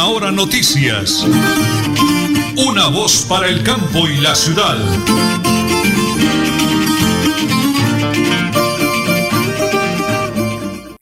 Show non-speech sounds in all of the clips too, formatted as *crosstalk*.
Última Hora Noticias. Una voz para el campo y la ciudad.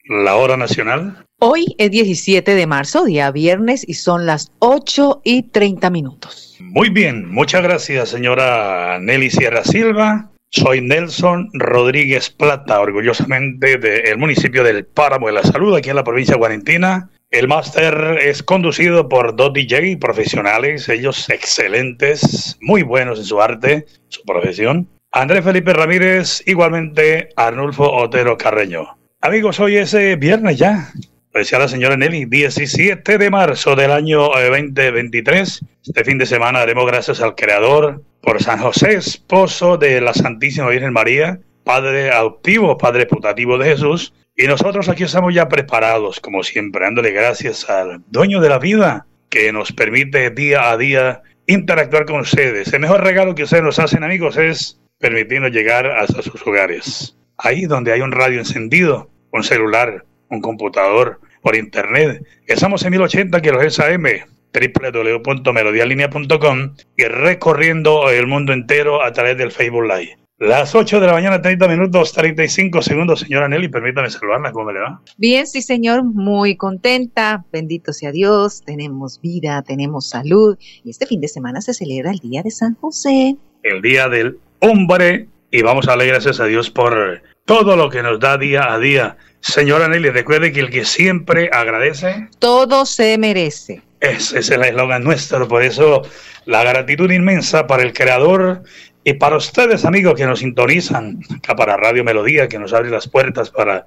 La hora nacional. Hoy es 17 de marzo, día viernes, y son las 8 y 30 minutos. Muy bien, muchas gracias, señora Nelly Sierra Silva. Soy Nelson Rodríguez Plata, orgullosamente del municipio del Páramo de la Salud, aquí en la provincia de Guarentina. El máster es conducido por dos DJ profesionales, ellos excelentes, muy buenos en su arte, su profesión. Andrés Felipe Ramírez, igualmente Arnulfo Otero Carreño. Amigos, hoy es eh, viernes ya, decía la señora Nelly, 17 de marzo del año 2023. Eh, este fin de semana daremos gracias al Creador por San José, esposo de la Santísima Virgen María, Padre adoptivo, Padre putativo de Jesús. Y nosotros aquí estamos ya preparados, como siempre, dándole gracias al dueño de la vida que nos permite día a día interactuar con ustedes. El mejor regalo que ustedes nos hacen, amigos, es permitirnos llegar hasta sus hogares. Ahí donde hay un radio encendido, un celular, un computador, por internet. Estamos en 1080 kHz AM, www.melodialinea.com y recorriendo el mundo entero a través del Facebook Live. Las 8 de la mañana, 30 minutos, 35 segundos. Señora Nelly, permítame saludarla. ¿Cómo le va? Bien, sí, señor. Muy contenta. Bendito sea Dios. Tenemos vida, tenemos salud. Y este fin de semana se celebra el Día de San José. El Día del Hombre. Y vamos a darle gracias a Dios por todo lo que nos da día a día. Señora Nelly, recuerde que el que siempre agradece... Todo se merece. Ese es el eslogan nuestro. Por eso la gratitud inmensa para el creador y para ustedes, amigos, que nos sintonizan, acá para Radio Melodía, que nos abre las puertas para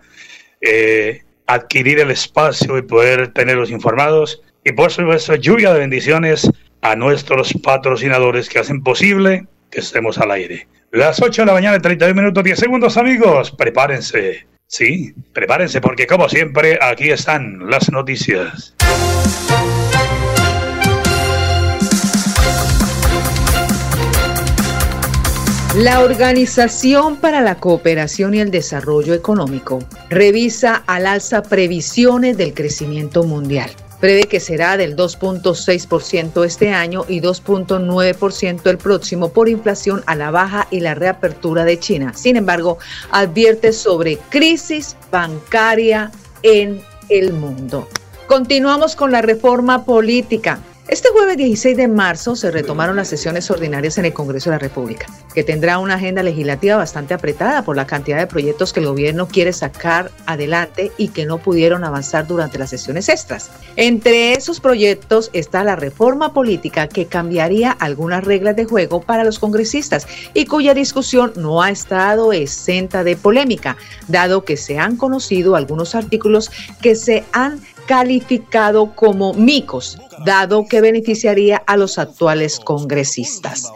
eh, adquirir el espacio y poder tenerlos informados. Y por supuesto, lluvia de bendiciones a nuestros patrocinadores que hacen posible que estemos al aire. Las 8 de la mañana, 32 minutos, 10 segundos, amigos. Prepárense. Sí, prepárense porque como siempre, aquí están las noticias. La Organización para la Cooperación y el Desarrollo Económico revisa al alza previsiones del crecimiento mundial. Prevé que será del 2.6% este año y 2.9% el próximo por inflación a la baja y la reapertura de China. Sin embargo, advierte sobre crisis bancaria en el mundo. Continuamos con la reforma política. Este jueves 16 de marzo se retomaron las sesiones ordinarias en el Congreso de la República, que tendrá una agenda legislativa bastante apretada por la cantidad de proyectos que el gobierno quiere sacar adelante y que no pudieron avanzar durante las sesiones extras. Entre esos proyectos está la reforma política que cambiaría algunas reglas de juego para los congresistas y cuya discusión no ha estado exenta de polémica, dado que se han conocido algunos artículos que se han calificado como micos, dado que beneficiaría a los actuales congresistas.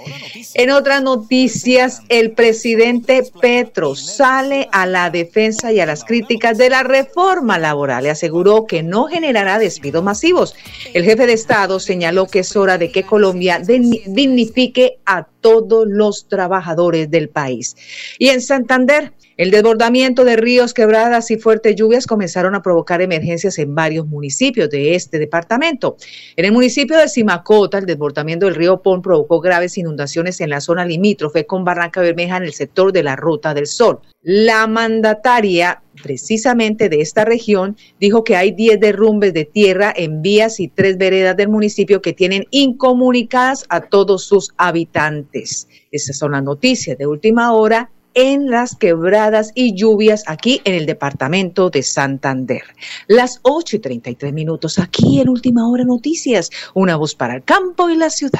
En otras noticias, el presidente Petro sale a la defensa y a las críticas de la reforma laboral y aseguró que no generará despidos masivos. El jefe de Estado señaló que es hora de que Colombia dignifique a todos los trabajadores del país. Y en Santander, el desbordamiento de ríos, quebradas y fuertes lluvias comenzaron a provocar emergencias en varios municipios de este departamento. En el municipio de Simacota, el desbordamiento del río Pon provocó graves inundaciones en la zona limítrofe con Barranca Bermeja en el sector de la Ruta del Sol. La mandataria precisamente de esta región dijo que hay 10 derrumbes de tierra en vías y tres veredas del municipio que tienen incomunicadas a todos sus habitantes. Esas son las noticias de última hora en las quebradas y lluvias aquí en el departamento de Santander. Las 8 y 33 minutos aquí en Última Hora Noticias, una voz para el campo y la ciudad.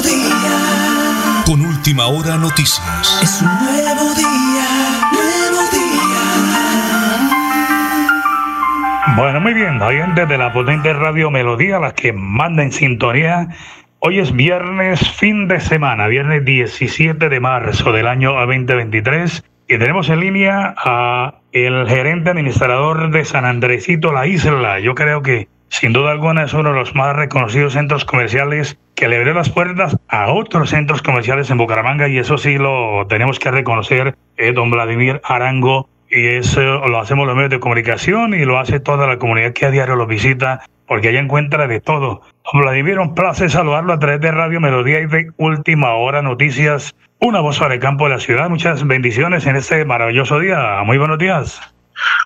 nuevo día. Con última hora noticias. Es un nuevo día, nuevo día. Bueno, muy bien, oyentes de la potente radio Melodía, las que mandan en sintonía. Hoy es viernes, fin de semana, viernes 17 de marzo del año 2023. Y tenemos en línea a el gerente administrador de San Andresito, la isla. Yo creo que sin duda alguna es uno de los más reconocidos centros comerciales que le abrió las puertas a otros centros comerciales en Bucaramanga y eso sí lo tenemos que reconocer, eh, don Vladimir Arango, y eso lo hacemos los medios de comunicación y lo hace toda la comunidad que a diario lo visita, porque allá encuentra de todo. Don Vladimir, un placer saludarlo a través de Radio Melodía y de Última Hora Noticias, una voz para el campo de la ciudad. Muchas bendiciones en este maravilloso día. Muy buenos días.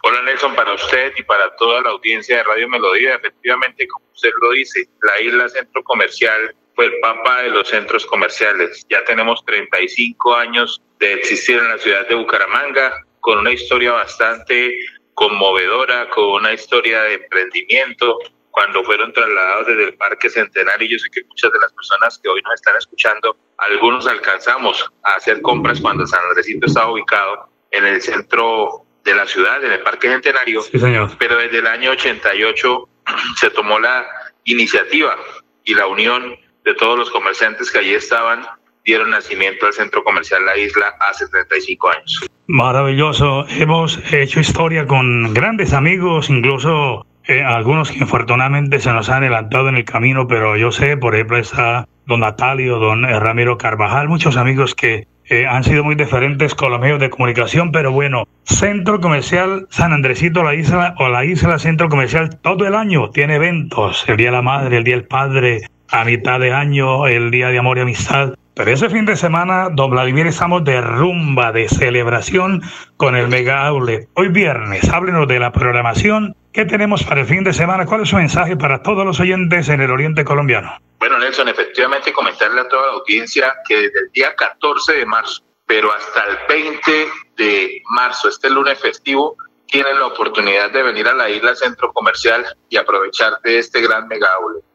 Hola Nelson, para usted y para toda la audiencia de Radio Melodía, efectivamente, como usted lo dice, la isla Centro Comercial fue el papa de los centros comerciales. Ya tenemos 35 años de existir en la ciudad de Bucaramanga, con una historia bastante conmovedora, con una historia de emprendimiento. Cuando fueron trasladados desde el Parque Centenario, yo sé que muchas de las personas que hoy nos están escuchando, algunos alcanzamos a hacer compras cuando San Andresito estaba ubicado en el centro de la ciudad, en el Parque Centenario. Sí, señor. Pero desde el año 88 *clears throat* se tomó la iniciativa y la unión de todos los comerciantes que allí estaban dieron nacimiento al centro comercial La Isla hace 35 años. Maravilloso. Hemos hecho historia con grandes amigos, incluso eh, algunos que infortunadamente se nos han adelantado en el camino, pero yo sé, por ejemplo, está don Natalio, don Ramiro Carvajal, muchos amigos que eh, han sido muy diferentes con los medios de comunicación, pero bueno, Centro Comercial San Andresito, la isla o la isla Centro Comercial, todo el año tiene eventos, el Día de la Madre, el Día del Padre, a mitad de año, el Día de Amor y Amistad. Pero ese fin de semana, don Vladimir, estamos de rumba, de celebración con el Mega Outlet. Hoy viernes, háblenos de la programación. ¿Qué tenemos para el fin de semana? ¿Cuál es su mensaje para todos los oyentes en el Oriente Colombiano? Bueno, Nelson, efectivamente comentarle a toda la audiencia que desde el día 14 de marzo, pero hasta el 20 de marzo, este lunes festivo, tienen la oportunidad de venir a la isla Centro Comercial y aprovechar de este gran mega.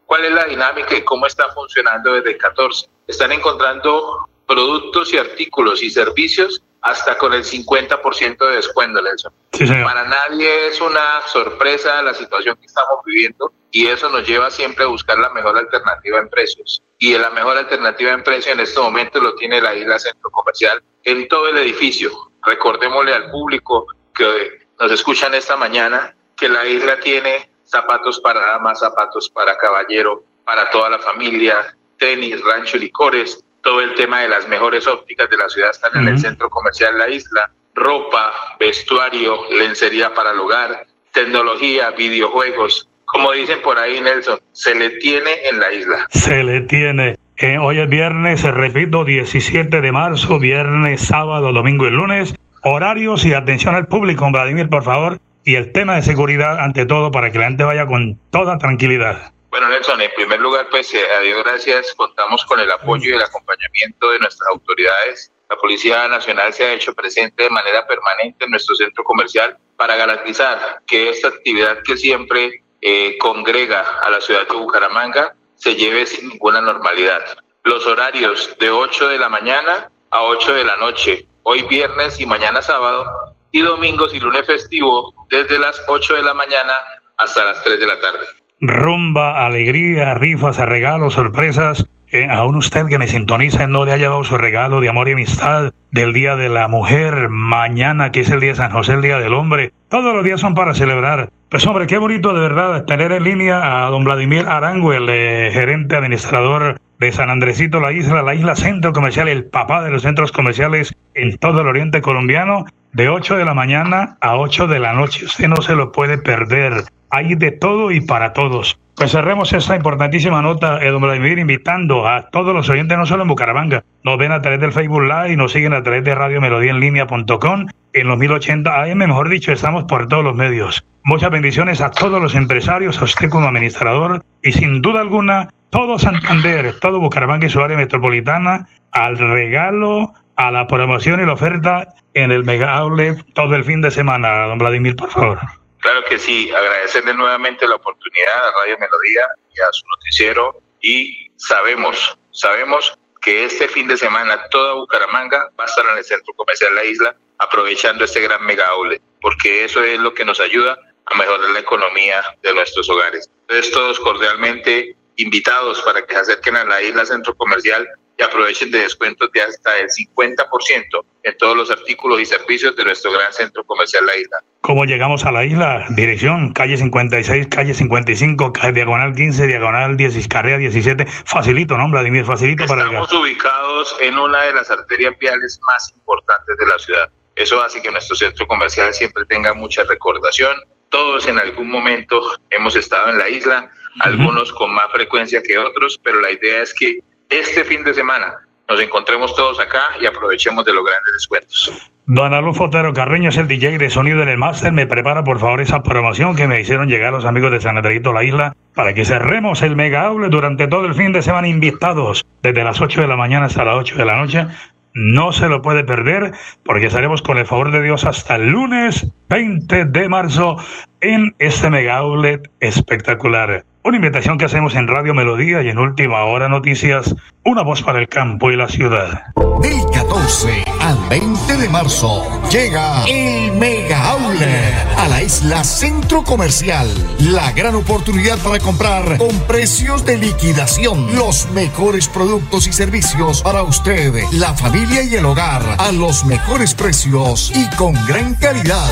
¿Cuál es la dinámica y cómo está funcionando desde el 14? Están encontrando productos y artículos y servicios hasta con el 50% de descuento, Nelson. Sí. Para nadie es una sorpresa la situación que estamos viviendo y eso nos lleva siempre a buscar la mejor alternativa en precios. Y la mejor alternativa en precio en este momento lo tiene la isla Centro Comercial en todo el edificio. Recordémosle al público que nos escuchan esta mañana que la isla tiene zapatos para damas, zapatos para caballero, para toda la familia, tenis, rancho licores, todo el tema de las mejores ópticas de la ciudad están en el centro comercial La Isla, ropa, vestuario, lencería para el hogar, tecnología, videojuegos. Como dicen por ahí, Nelson, se le tiene en la isla. Se le tiene. Eh, hoy es viernes, repito, 17 de marzo, viernes, sábado, domingo y lunes. Horarios y atención al público, Vladimir, por favor. Y el tema de seguridad, ante todo, para que la gente vaya con toda tranquilidad. Bueno, Nelson, en primer lugar, pues eh, a Dios gracias, contamos con el apoyo y el acompañamiento de nuestras autoridades. La Policía Nacional se ha hecho presente de manera permanente en nuestro centro comercial para garantizar que esta actividad que siempre eh, congrega a la ciudad de Bucaramanga se lleve sin ninguna normalidad. Los horarios de 8 de la mañana a 8 de la noche, hoy viernes y mañana sábado, y domingos y lunes festivo desde las 8 de la mañana hasta las 3 de la tarde. Rumba, alegría, rifas, regalos, sorpresas. Eh, aún usted que me sintoniza no le ha llevado su regalo de amor y amistad del Día de la Mujer, mañana que es el Día de San José, el Día del Hombre. Todos los días son para celebrar. Pues hombre, qué bonito de verdad tener en línea a don Vladimir Arango, el eh, gerente administrador de San Andresito, la isla, la isla centro comercial, el papá de los centros comerciales en todo el oriente colombiano, de 8 de la mañana a 8 de la noche. Usted no se lo puede perder. Hay de todo y para todos. Pues cerremos esta importantísima nota, eh, don Vladimir, invitando a todos los oyentes, no solo en Bucaramanga, nos ven a través del Facebook Live y nos siguen a través de Radio Melodía en línea.com, en los 1080 AM, mejor dicho, estamos por todos los medios. Muchas bendiciones a todos los empresarios, a usted como administrador y sin duda alguna todo Santander, todo Bucaramanga y su área metropolitana al regalo, a la promoción y la oferta en el Mega Outlet todo el fin de semana. Don Vladimir, por favor. Claro que sí, agradecerle nuevamente la oportunidad a Radio Melodía y a su noticiero y sabemos, sabemos que este fin de semana toda Bucaramanga va a estar en el centro comercial de la isla aprovechando este gran mega outlet, porque eso es lo que nos ayuda a mejorar la economía de nuestros hogares. Entonces todos cordialmente invitados para que se acerquen a la isla centro comercial y aprovechen de descuentos de hasta el 50% en todos los artículos y servicios de nuestro gran centro comercial La Isla. ¿Cómo llegamos a la isla? Dirección, calle 56, calle 55, calle diagonal 15, diagonal 10, carrera 17. Facilito, ¿no, Vladimir? Facilito Estamos para Estamos ubicados en una de las arterias viales más importantes de la ciudad. Eso hace que nuestro centro comercial siempre tenga mucha recordación. Todos en algún momento hemos estado en la isla, algunos con más frecuencia que otros, pero la idea es que este fin de semana nos encontremos todos acá y aprovechemos de los grandes descuentos. Don Alonso Otero Carreño es el DJ de sonido en el máster. Me prepara por favor esa promoción que me hicieron llegar los amigos de San Andreito La Isla para que cerremos el mega aule durante todo el fin de semana invitados desde las 8 de la mañana hasta las 8 de la noche. No se lo puede perder porque estaremos con el favor de Dios hasta el lunes 20 de marzo en este mega outlet espectacular. Una invitación que hacemos en Radio Melodía y en Última Hora Noticias, una voz para el campo y la ciudad. Del 14 al 20 de marzo llega el Mega Outlet a la isla Centro Comercial. La gran oportunidad para comprar con precios de liquidación los mejores productos y servicios para usted, la familia y el hogar a los mejores precios y con gran calidad.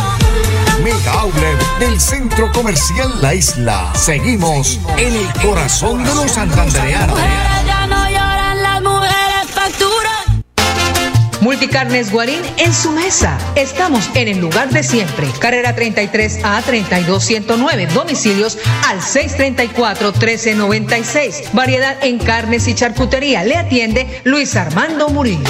Mega Outlet del Centro Comercial La Isla. Seguimos en el corazón de los santandereanos. Multicarnes Guarín en su mesa. Estamos en el lugar de siempre. Carrera 33 a 32109. Domicilios al 634 1396. Variedad en carnes y charcutería. Le atiende Luis Armando Murillo.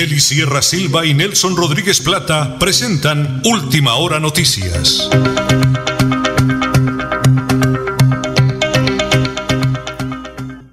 Nelly Sierra Silva y Nelson Rodríguez Plata presentan Última Hora Noticias.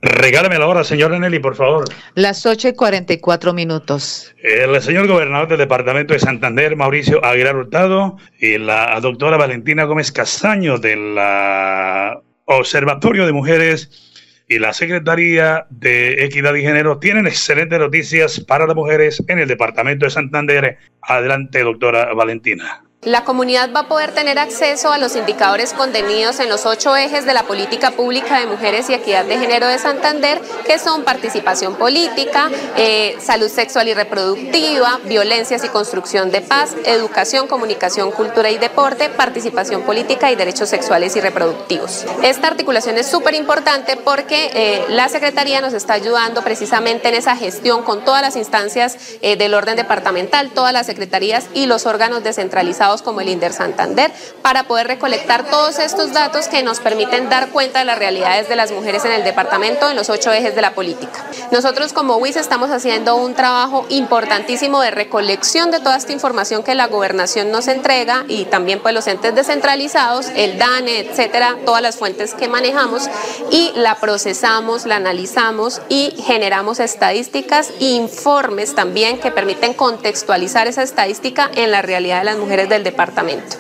Regálame la hora, señora Nelly, por favor. Las 8 y 44 minutos. El señor gobernador del departamento de Santander, Mauricio Aguilar Hurtado, y la doctora Valentina Gómez Castaño de la Observatorio de Mujeres y la Secretaría de Equidad y Género tienen excelentes noticias para las mujeres en el departamento de Santander. Adelante, doctora Valentina. La comunidad va a poder tener acceso a los indicadores contenidos en los ocho ejes de la política pública de mujeres y equidad de género de Santander, que son participación política, eh, salud sexual y reproductiva, violencias y construcción de paz, educación, comunicación, cultura y deporte, participación política y derechos sexuales y reproductivos. Esta articulación es súper importante porque eh, la Secretaría nos está ayudando precisamente en esa gestión con todas las instancias eh, del orden departamental, todas las secretarías y los órganos descentralizados como el INDER Santander, para poder recolectar todos estos datos que nos permiten dar cuenta de las realidades de las mujeres en el departamento en los ocho ejes de la política. Nosotros como WIS estamos haciendo un trabajo importantísimo de recolección de toda esta información que la gobernación nos entrega y también pues los entes descentralizados, el DANE, etcétera, todas las fuentes que manejamos y la procesamos, la analizamos y generamos estadísticas e informes también que permiten contextualizar esa estadística en la realidad de las mujeres del departamento.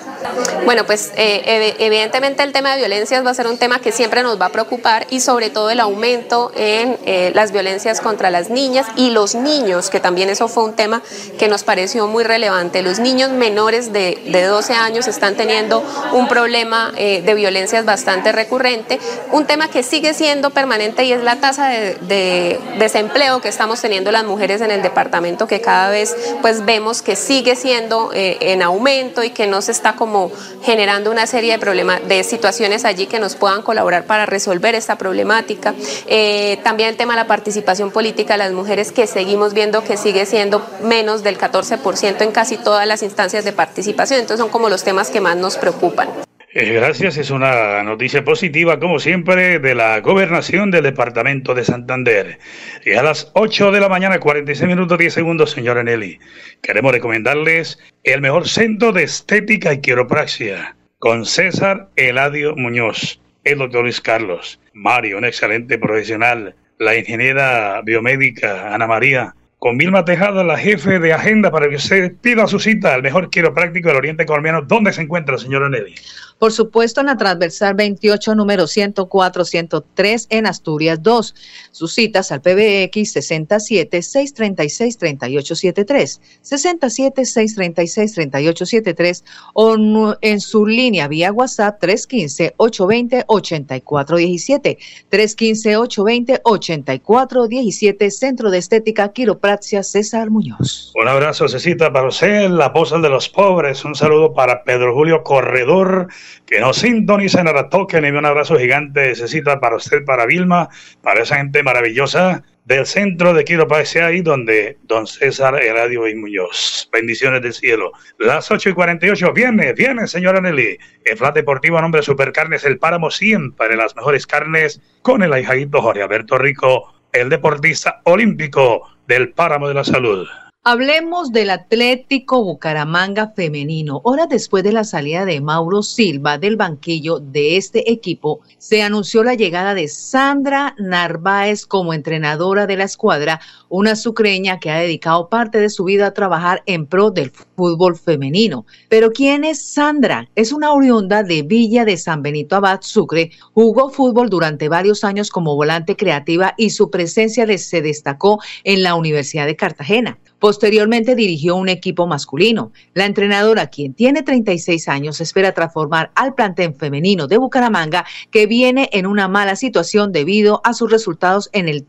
Bueno, pues eh, evidentemente el tema de violencias va a ser un tema que siempre nos va a preocupar y sobre todo el aumento en eh, las violencias contra las niñas y los niños, que también eso fue un tema que nos pareció muy relevante. Los niños menores de, 12 años están teniendo un problema eh, de violencias bastante recurrente, un tema que sigue siendo permanente y es la tasa de, de desempleo que estamos teniendo las mujeres en el departamento, que cada vez pues vemos que sigue siendo en aumento y que no se está como generando una serie de problemas, de situaciones allí que nos puedan colaborar para resolver esta problemática. Eh, también el tema de la participación política de las mujeres, que seguimos viendo que sigue siendo menos del 14% en casi todas las instancias de participación. Entonces son como los temas que más nos preocupan. Eh, gracias, es una noticia positiva, como siempre, de la gobernación del departamento de Santander. Y a las 8 de la mañana, 46 minutos 10 segundos, señora Nelly, queremos recomendarles el mejor centro de estética y quiropraxia con César Eladio Muñoz, el doctor Luis Carlos, Mario, un excelente profesional, la ingeniera biomédica Ana María, con Vilma Tejada, la jefe de agenda, para que usted pida su cita al mejor quiropráctico del Oriente Colombiano. ¿Dónde se encuentra, señora Nelly? Por supuesto, en la transversal 28, número 104-103 en Asturias 2. Sus citas al PBX 67-636-3873, 67-636-3873 o en su línea vía WhatsApp 315-820-8417, 315-820-8417, Centro de Estética Quiropraxia César Muñoz. Un abrazo, Cecita, para usted, la voz de los pobres. Un saludo para Pedro Julio Corredor que nos sintonicen, ahora toquen y un abrazo gigante necesita para usted, para Vilma, para esa gente maravillosa del centro de Quiero ahí donde don César Eladio y Muñoz. Bendiciones del cielo. Las 8 y 48, viene, viene, señora Nelly. El Flat Deportivo nombre de Supercarnes El Páramo, siempre las mejores carnes, con el ahijadito Jorge Alberto Rico, el deportista olímpico del Páramo de la Salud. Hablemos del Atlético Bucaramanga femenino. Horas después de la salida de Mauro Silva del banquillo de este equipo, se anunció la llegada de Sandra Narváez como entrenadora de la escuadra, una sucreña que ha dedicado parte de su vida a trabajar en pro del fútbol femenino. Pero ¿quién es Sandra? Es una oriunda de Villa de San Benito Abad, Sucre. Jugó fútbol durante varios años como volante creativa y su presencia se destacó en la Universidad de Cartagena. Posteriormente dirigió un equipo masculino. La entrenadora, quien tiene 36 años, espera transformar al plantel femenino de Bucaramanga, que viene en una mala situación debido a sus resultados en el,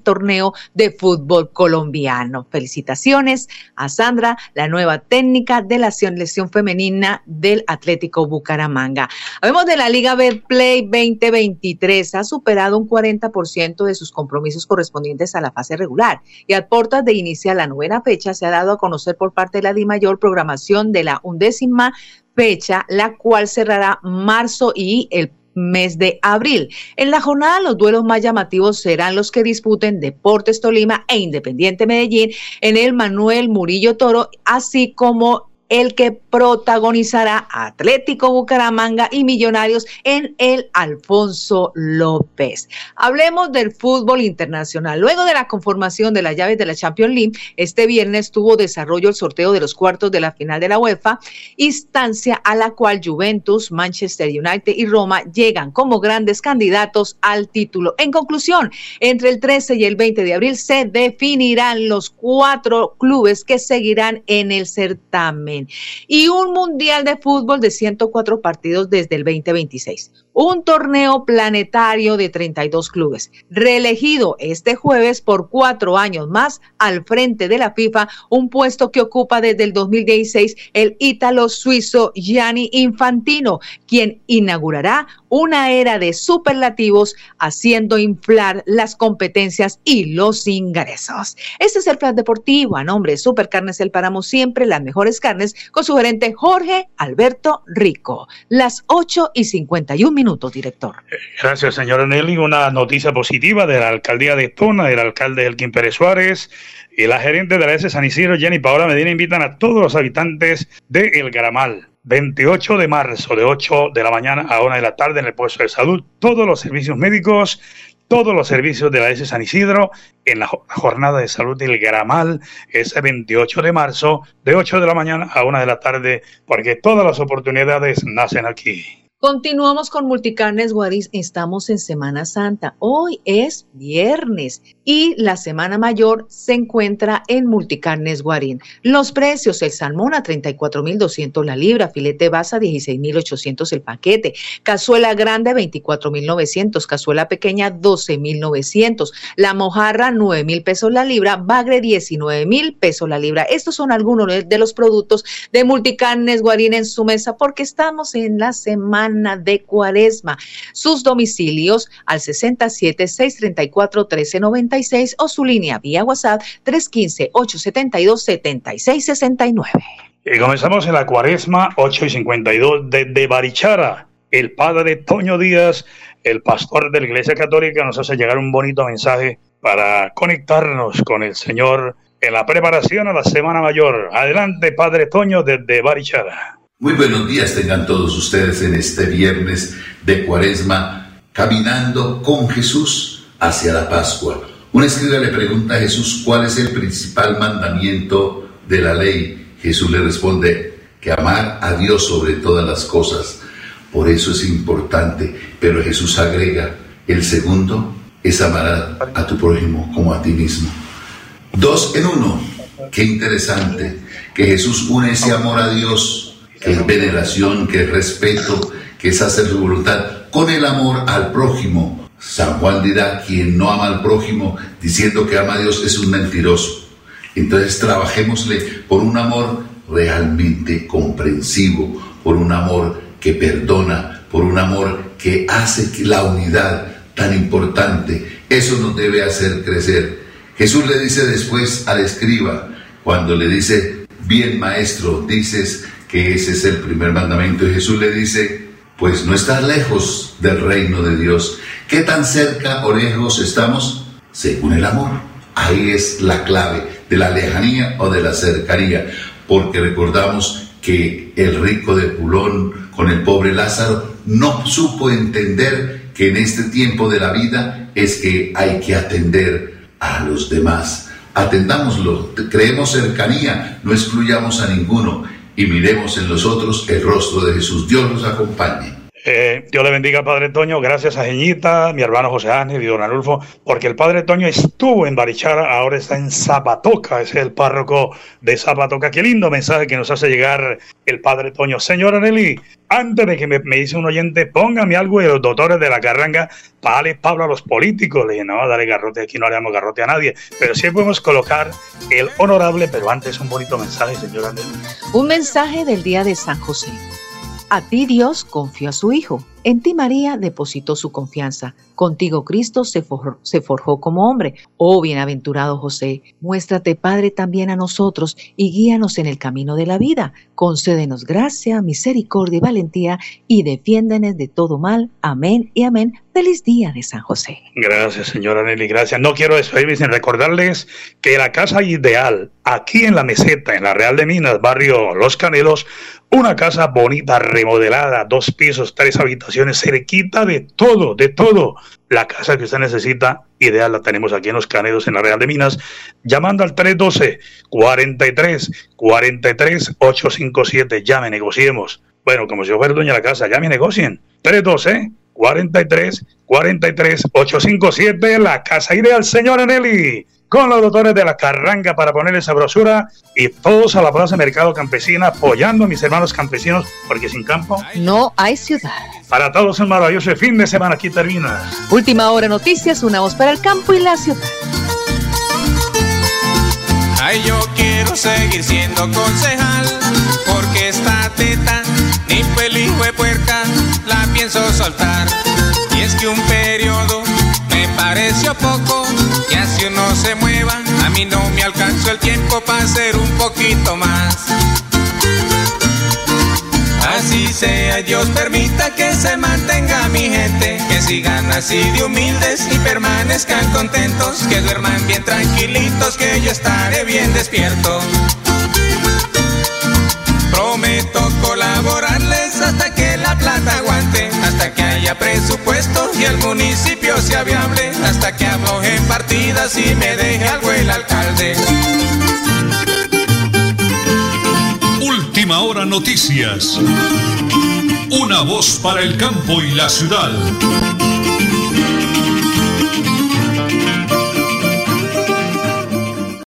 torneo de fútbol colombiano. Felicitaciones a Sandra, la nueva técnica de la selección femenina del Atlético Bucaramanga. Hablemos de la Liga Play 2023. Ha superado un 40% de sus compromisos correspondientes a la fase regular y a puertas de iniciar la la novena fecha se ha dado a conocer por parte de la DIMAYOR programación de la undécima fecha, la cual cerrará marzo y el mes de abril. En la jornada los duelos más llamativos serán los que disputen Deportes Tolima e Independiente Medellín en el Manuel Murillo Toro, así como el que protagonizará Atlético Bucaramanga y Millonarios en el Alfonso López. Hablemos del fútbol internacional. Luego de la conformación de las llaves de la Champions League, este viernes tuvo desarrollo el sorteo de los cuartos de la final de la UEFA, instancia a la cual Juventus, Manchester United y Roma llegan como grandes candidatos al título. En conclusión, entre el 13 y el 20 de abril se definirán los cuatro clubes que seguirán en el certamen y un mundial de fútbol de 104 partidos desde el 2026 un torneo planetario de 32 clubes, reelegido este jueves por cuatro años más al frente de la FIFA, un puesto que ocupa desde el 2016 el ítalo suizo Gianni Infantino, quien inaugurará una era de superlativos haciendo inflar las competencias y los ingresos. Este es el plan deportivo a nombre de Supercarnes El Páramo, siempre las mejores carnes, con su gerente Jorge Alberto Rico. Las 8 y 51 minutos director. Gracias, señora Nelly. Una noticia positiva de la alcaldía de Tona, del alcalde Elkin Pérez Suárez y la gerente de la S San Isidro, Jenny Paola Medina, invitan a todos los habitantes de El Garamal. 28 de marzo, de 8 de la mañana a 1 de la tarde en el puesto de salud, todos los servicios médicos, todos los servicios de la S San Isidro en la jornada de salud del Garamal ese 28 de marzo de 8 de la mañana a 1 de la tarde porque todas las oportunidades nacen aquí. Continuamos con Multicarnes Guaris. Estamos en Semana Santa. Hoy es viernes y la Semana Mayor se encuentra en Multicarnes Guarín. Los precios, el salmón a 34.200 la libra, filete basa 16.800 el paquete, cazuela grande 24.900, cazuela pequeña 12.900, la mojarra 9.000 pesos la libra, bagre 19.000 pesos la libra. Estos son algunos de los productos de Multicarnes Guarín en su mesa porque estamos en la Semana de Cuaresma. Sus domicilios al 67 634 1396 o su línea vía WhatsApp 315 872 7669. Y comenzamos en la Cuaresma 8 y 52 de Barichara. El padre Toño Díaz, el pastor de la Iglesia Católica, nos hace llegar un bonito mensaje para conectarnos con el Señor en la preparación a la Semana Mayor. Adelante, Padre Toño, desde Barichara. Muy buenos días tengan todos ustedes en este viernes de Cuaresma, caminando con Jesús hacia la Pascua. Una escriba le pregunta a Jesús cuál es el principal mandamiento de la ley. Jesús le responde que amar a Dios sobre todas las cosas. Por eso es importante, pero Jesús agrega, el segundo es amar a, a tu prójimo como a ti mismo. Dos en uno. Qué interesante que Jesús une ese amor a Dios que es veneración, que es respeto, que es hacer su voluntad, con el amor al prójimo. San Juan dirá, quien no ama al prójimo diciendo que ama a Dios es un mentiroso. Entonces trabajémosle por un amor realmente comprensivo, por un amor que perdona, por un amor que hace que la unidad tan importante, eso nos debe hacer crecer. Jesús le dice después al escriba, cuando le dice, bien maestro, dices que ese es el primer mandamiento. Y Jesús le dice, pues no estás lejos del reino de Dios. ¿Qué tan cerca o lejos estamos? Según el amor. Ahí es la clave de la lejanía o de la cercanía, porque recordamos que el rico de Pulón con el pobre Lázaro no supo entender que en este tiempo de la vida es que hay que atender a los demás. Atendámoslo, creemos cercanía, no excluyamos a ninguno y miremos en los otros el rostro de Jesús. Dios nos acompañe. Eh, Dios le bendiga, Padre Toño. Gracias a Jeñita, mi hermano José Ángel y don Arulfo, porque el Padre Toño estuvo en Barichara, ahora está en Zapatoca, es el párroco de Zapatoca. Qué lindo mensaje que nos hace llegar el Padre Toño. Señora Nelly, antes de que me, dice un oyente, póngame algo de los doctores de la carranga darle Pablo a los políticos. Le dije, no, dale garrote, aquí no haremos garrote a nadie. Pero sí podemos colocar el honorable, pero antes un bonito mensaje, señora Nelly. Un mensaje del día de San José. A ti Dios confió a su Hijo. En ti María depositó su confianza. Contigo Cristo se forjó, como hombre. Oh bienaventurado José, muéstrate Padre también a nosotros y guíanos en el camino de la vida. Concédenos gracia, misericordia y valentía y defiéndenos de todo mal. Amén y amén. Feliz día de San José. Gracias, señora Nelly, gracias. No quiero despedirme sin recordarles que la casa ideal, aquí en la meseta, en la Real de Minas, barrio Los Canelos, una casa bonita, remodelada, dos pisos, tres habitaciones, cerquita de todo, de todo. La casa que usted necesita, ideal, la tenemos aquí en Los Canedos, en la Real de Minas, llamando al 312 43 43 857. Llame, negociemos. Bueno, como si yo fuera dueña de la casa, llame, negocien. 312 43 43 857, la casa ideal, señora Nelly con los doctores de la Carranga para ponerle brosura y todos a la Plaza Mercado Campesina apoyando a mis hermanos campesinos porque sin campo no hay ciudad. Para todos un maravilloso fin de semana aquí termina. Última hora noticias, una voz para el campo y la ciudad. Ay, yo quiero seguir siendo concejal porque esta teta ni feliz de puerca la pienso soltar. Y es que un periodo me pareció poco así uno se mueva. A mí no me alcanzó el tiempo para hacer un poquito más. Así sea, Dios permita que se mantenga mi gente, que sigan así de humildes y permanezcan contentos, que duerman bien tranquilitos, que yo estaré bien despierto. Prometo colaborarles hasta que la plata hasta que haya presupuesto y el municipio sea viable, hasta que en partidas y me deje algo el alcalde. Última hora noticias. Una voz para el campo y la ciudad.